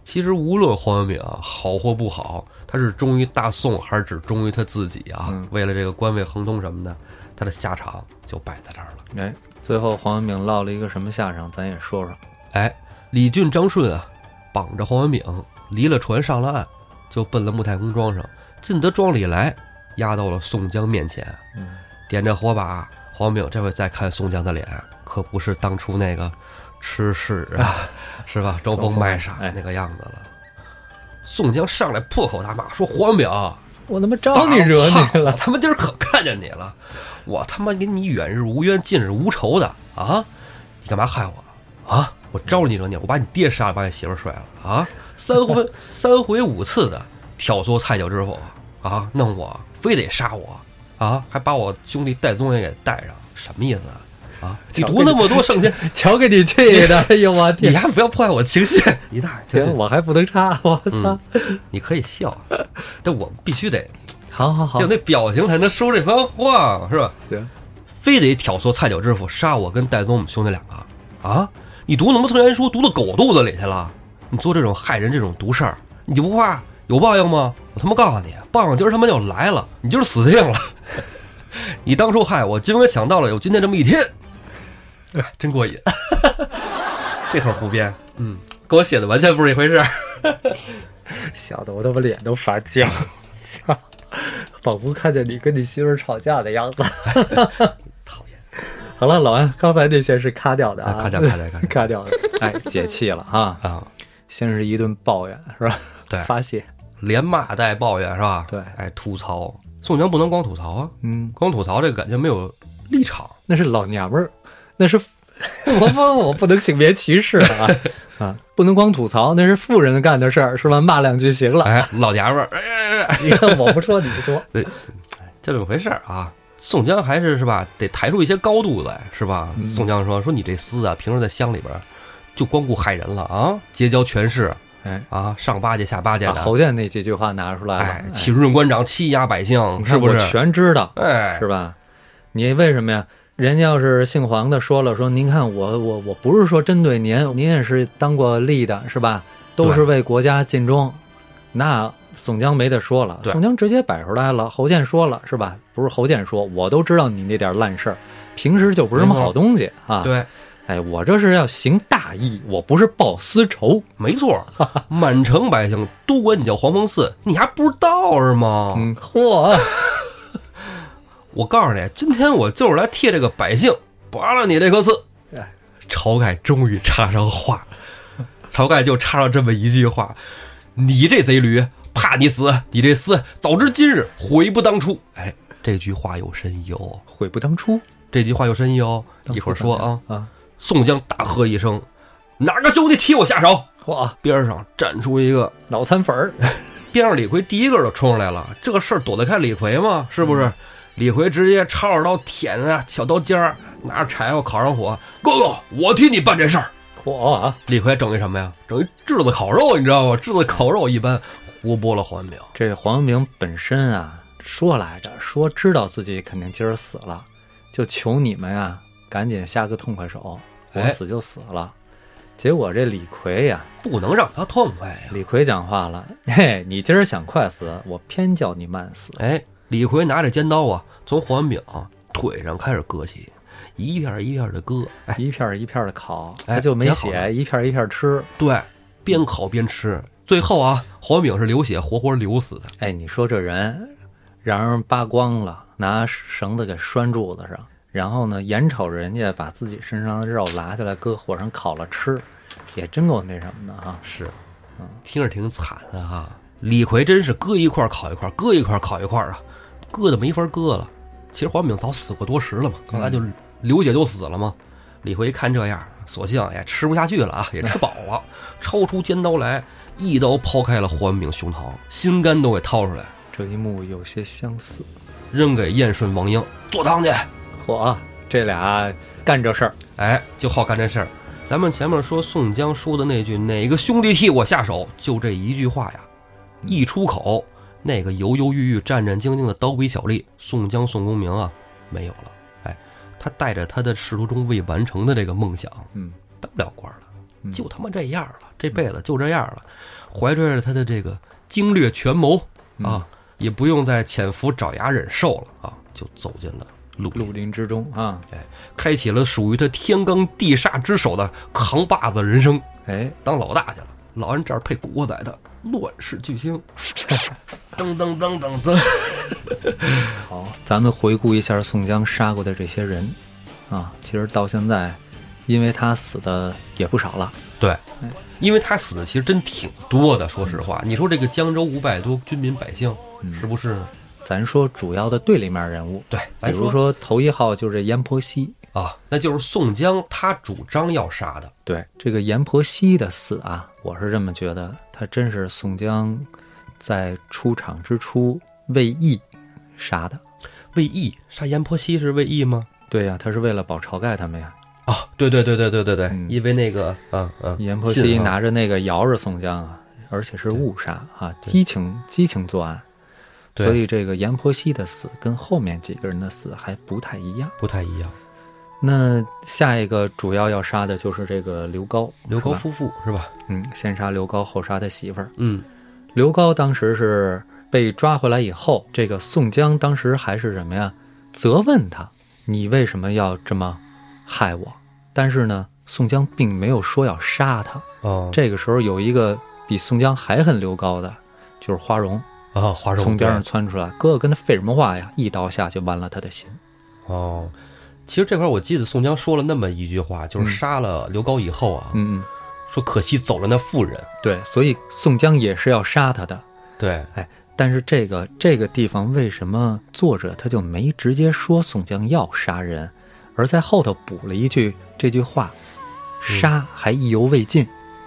其实无论黄文炳啊好或不好，他是忠于大宋还是只忠于他自己啊？嗯为了这个官位亨通什么的，他的下场就摆在这儿了。哎，最后黄文炳落了一个什么下场，咱也说说。哎，李俊、张顺啊，绑着黄文炳离了船上了岸，就奔了穆太公庄上。进得庄里来，压到了宋江面前，嗯点着火把。黄文炳这回再看宋江的脸，可不是当初那个吃屎啊，是吧？装疯卖傻哎那个样子了。宋江上来破口大骂，说：“黄文炳，我他妈招你惹你了？他妈今儿可看见你了，我他妈跟你远日无冤，近日无仇的啊！你干嘛害我啊？我招你惹你，我把你爹杀了，把你媳妇儿摔了啊！三回三回五次的挑唆蔡九知府啊，弄我，非得杀我啊，还把我兄弟戴宗也给带上，什么意思啊？啊！你读那么多圣贤，瞧给你气的！哎呦我天你天！还不要破坏我情绪，你大爷！行，我还不能插，我操！你可以笑，但我必须得好好好就，那表情才能说这番话，是吧？行，非得挑唆蔡九知府杀我跟戴宗我们兄弟两个啊！你读那么多特言书，读到狗肚子里去了？你做这种害人这种毒事儿，你就不怕有报应吗？我他妈告诉你，报应今儿他妈就来了，你就是死定了。你当初害我，今晚想到了有今天这么一天，哎 真过瘾。这头不变，嗯，跟我写的完全不是一回事儿。笑得我他妈脸都发僵，仿佛看见你跟你媳妇吵架的样子。讨厌，好了，老安，刚才那些是卡掉的啊，啊，咔掉咔掉咔掉卡掉的。哎，解气了哈，啊！先是一顿抱怨是吧？对发泄。连骂带抱怨是吧？对哎，吐槽。宋江不能光吐槽啊，嗯，光吐槽这个感觉没有立场。那是老娘们儿，那是我不我不能性别歧视啊啊！不能光吐槽，那是富人干的事儿是吧？骂两句行了。哎，老娘们儿，哎哎哎哎你看我不说你不说，就这么回事儿啊。宋江还是是吧，得抬出一些高度来，是吧？嗯宋江说：“说你这厮啊，平时在乡里边就光顾害人了啊，结交权势哎，啊，上巴结下巴结的，把侯健那几句话拿出来了，哎，欺润官长，欺压百姓，是不是？全知道，哎，是吧？你为什么呀？人家要是姓黄的说了说，您看我我我不是说针对您，您也是当过吏的，是吧？都是为国家尽忠，那宋江没得说了，宋江直接摆出来了。侯健说了，是吧？不是侯健说，我都知道你那点烂事儿，平时就不是什么好东西啊。，对，哎，我这是要行大义，我不是报私仇。没错，满城百姓都管你叫黄风四，你还不知道是吗？嗯，嚯，我告诉你，今天我就是来替这个百姓拔了你这颗刺哎。晁盖终于插上话，晁盖就插上这么一句话：“你这贼驴，怕你死！你这厮早知今日，悔不当初。”哎，这句话有深意哦，悔不当初。这句话有深意哦。一会儿说啊。啊，宋江大喝一声：“哪个兄弟替我下手嚯，？”边上站出一个，脑残粉儿，边上李逵第一个就冲上来了。这个事儿躲得开李逵吗？是不是？李逵直接抄着刀舔啊，小刀尖儿，拿着柴火烤上火。哥哥，我替你办这事儿。嚯啊！李逵整一什么呀？整一炙子烤肉，你知道吗？炙子烤肉一般活剥了黄文炳。这黄文炳本身啊，说来着，说知道自己肯定今儿死了，就求你们呀，赶紧下个痛快手，我哎死就死了。结果这李逵呀，不能让他痛快呀！李逵讲话了，嘿，你今儿想快死，我偏叫你慢死。哎，李逵拿着尖刀啊，从黄文炳腿上开始割起，一片一片的割。哎，一片一片的烤，哎他就没血，一片一片吃。对，边烤边吃。最后啊，黄文炳是流血，活活流死的。哎，你说这人让人扒光了，拿绳子给拴柱子上，然后呢，眼瞅着人家把自己身上的肉拿下来搁火上烤了吃，也真够那什么的哈。是，听着挺惨的哈。李逵真是割一块儿烤一块儿，割一块儿烤一块儿啊，割的没法割了。其实黄文炳早死过多时了嘛，刚才就刘姐就死了嘛。李逵一看这样，索性也吃不下去了啊，也吃饱了，抽出尖刀来，一刀抛开了黄文炳胸膛，心肝都给掏出来，这一幕有些相似。扔给燕顺、王英做汤去。嚯，这俩干这事儿，哎，就好干这事儿。咱们前面说宋江说的那句“哪个兄弟替我下手”，就这一句话呀，一出口，那个犹犹豫豫、战战兢兢的刀鬼小吏宋江宋公明啊，没有了。哎，他带着他的仕途中未完成的这个梦想，嗯，当不了官了，嗯就他妈这样了，这辈子就这样了。怀揣着他的这个经略权谋啊，也不用再潜伏爪牙忍受了啊，就走进了绿林绿林之中啊，开启了属于他天罡地煞之首的扛把子人生，哎，当老大去了。老安这儿配古惑仔的乱世巨星，噔噔噔噔噔，好，咱们回顾一下宋江杀过的这些人啊，其实到现在，因为他死的也不少了。对，因为他死的其实真挺多的。说实话，你说这个江州五百多军民百姓，是不是呢？咱说主要的对立面人物，对，比咱如说头一号就是这阎婆惜。啊，那就是宋江他主张要杀的。对这个阎婆惜的死啊，我是这么觉得，他真是宋江在出场之初为义杀的。为义杀阎婆惜是为义吗？对呀、他是为了保晁盖他们呀。啊，对对对对对对对，嗯因为那个啊啊，阎婆惜拿着那个摇着宋江啊，而且是误杀啊，激情激情作案，所以这个阎婆惜的死跟后面几个人的死还不太一样。不太一样。那下一个主要要杀的就是这个刘高，刘高夫妇是吧？嗯，先杀刘高，后杀他媳妇儿。嗯，刘高当时是被抓回来以后，这个宋江当时还是什么呀？责问他：“你为什么要这么害我？”但是呢，宋江并没有说要杀他。哦，这个时候有一个比宋江还恨刘高的，就是花荣，啊，花荣从边上窜出来，哥哥跟他废什么话呀？一刀下去剜了他的心。哦。其实这块儿我记得宋江说了那么一句话，就是嗯杀了刘高以后啊，嗯嗯，说可惜走了那妇人。对，所以宋江也是要杀他的。对，哎但是这个这个地方为什么作者他就没直接说宋江要杀人，而在后头补了一句这句话，杀还意犹未尽，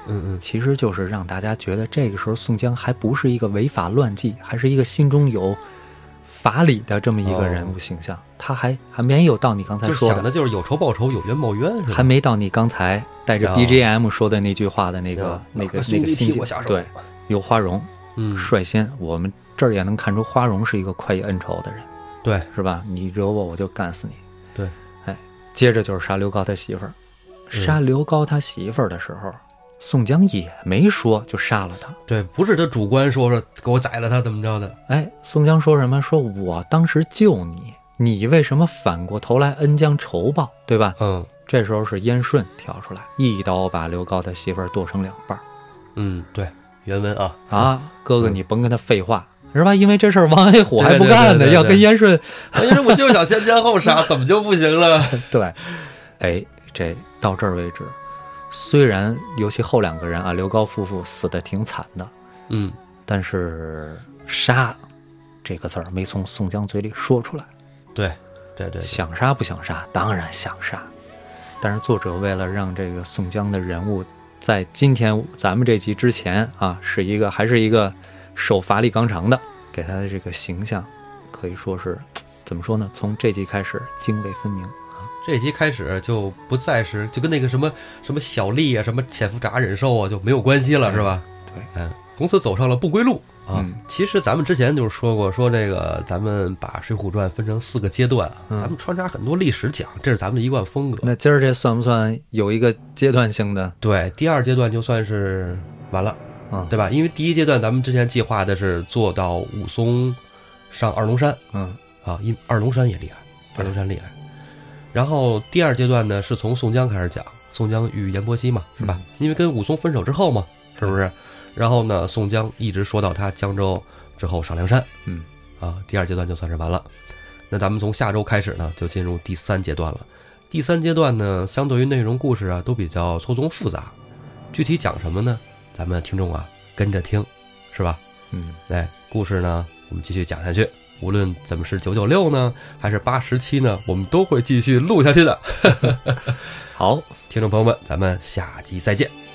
嗯嗯，其实就是让大家觉得这个时候宋江还不是一个违法乱纪，还是一个心中有法理的这么一个人物形象，他还还没有到你刚才说的，想的就是有仇报仇，有冤报冤？还没到你刚才带着哦 BGM 说的那句话的那个、啊那个那个心境。对，有花荣嗯，率先，我们这儿也能看出花荣是一个快意恩仇的人。对，是吧？你惹我，我就干死你。对，哎，接着就是杀刘高他媳妇儿。嗯杀刘高他媳妇儿的时候，宋江也没说就杀了他。对，不是他主观说说给我宰了他怎么着的，哎，宋江说什么？说我当时救你，你为什么反过头来恩将仇报，对吧？嗯这时候是燕顺跳出来，一刀把刘高他媳妇儿剁成两半儿。嗯，对，原文啊，啊，哥哥，嗯你甭跟他废话，是吧？因为这事儿王安虎还不干呢，要跟燕顺 我就是想先奸后杀，怎么就不行了？对，哎，这到这儿为止，虽然尤其后两个人啊，刘高夫妇死的挺惨的，嗯，但是杀这个字儿没从宋江嘴里说出来。对，对对，想杀不想杀？当然想杀。但是作者为了让这个宋江的人物在今天咱们这集之前啊，是一个还是一个守法理纲常的，给他的这个形象可以说是怎么说呢？从这集开始泾渭分明。这集开始就不再是就跟那个什么什么小丽啊，什么潜伏闸忍受啊就没有关系了，是吧？对，嗯，从此走上了不归路啊。嗯其实咱们之前就是说过，说这个咱们把《水浒传》分成四个阶段啊，嗯咱们穿插很多历史讲，这是咱们的一贯风格。那今儿这算不算有一个阶段性的？对，第二阶段就算是完了，嗯对吧？因为第一阶段咱们之前计划的是做到武松上二龙山嗯啊，因二龙山也厉害，二龙山厉害。然后第二阶段呢，是从宋江开始讲，宋江与阎婆惜嘛，是吧？因为跟武松分手之后嘛，是不是？然后呢，宋江一直说到他江州之后上梁山，嗯啊，第二阶段就算是完了。那咱们从下周开始呢，就进入第三阶段了。第三阶段呢，相对于内容故事啊，都比较错综复杂。具体讲什么呢？咱们听众啊跟着听，是吧？嗯，哎，故事呢，我们继续讲下去。无论怎么是九九六呢，还是八十七呢，我们都会继续录下去的。好，听众朋友们，咱们下集再见。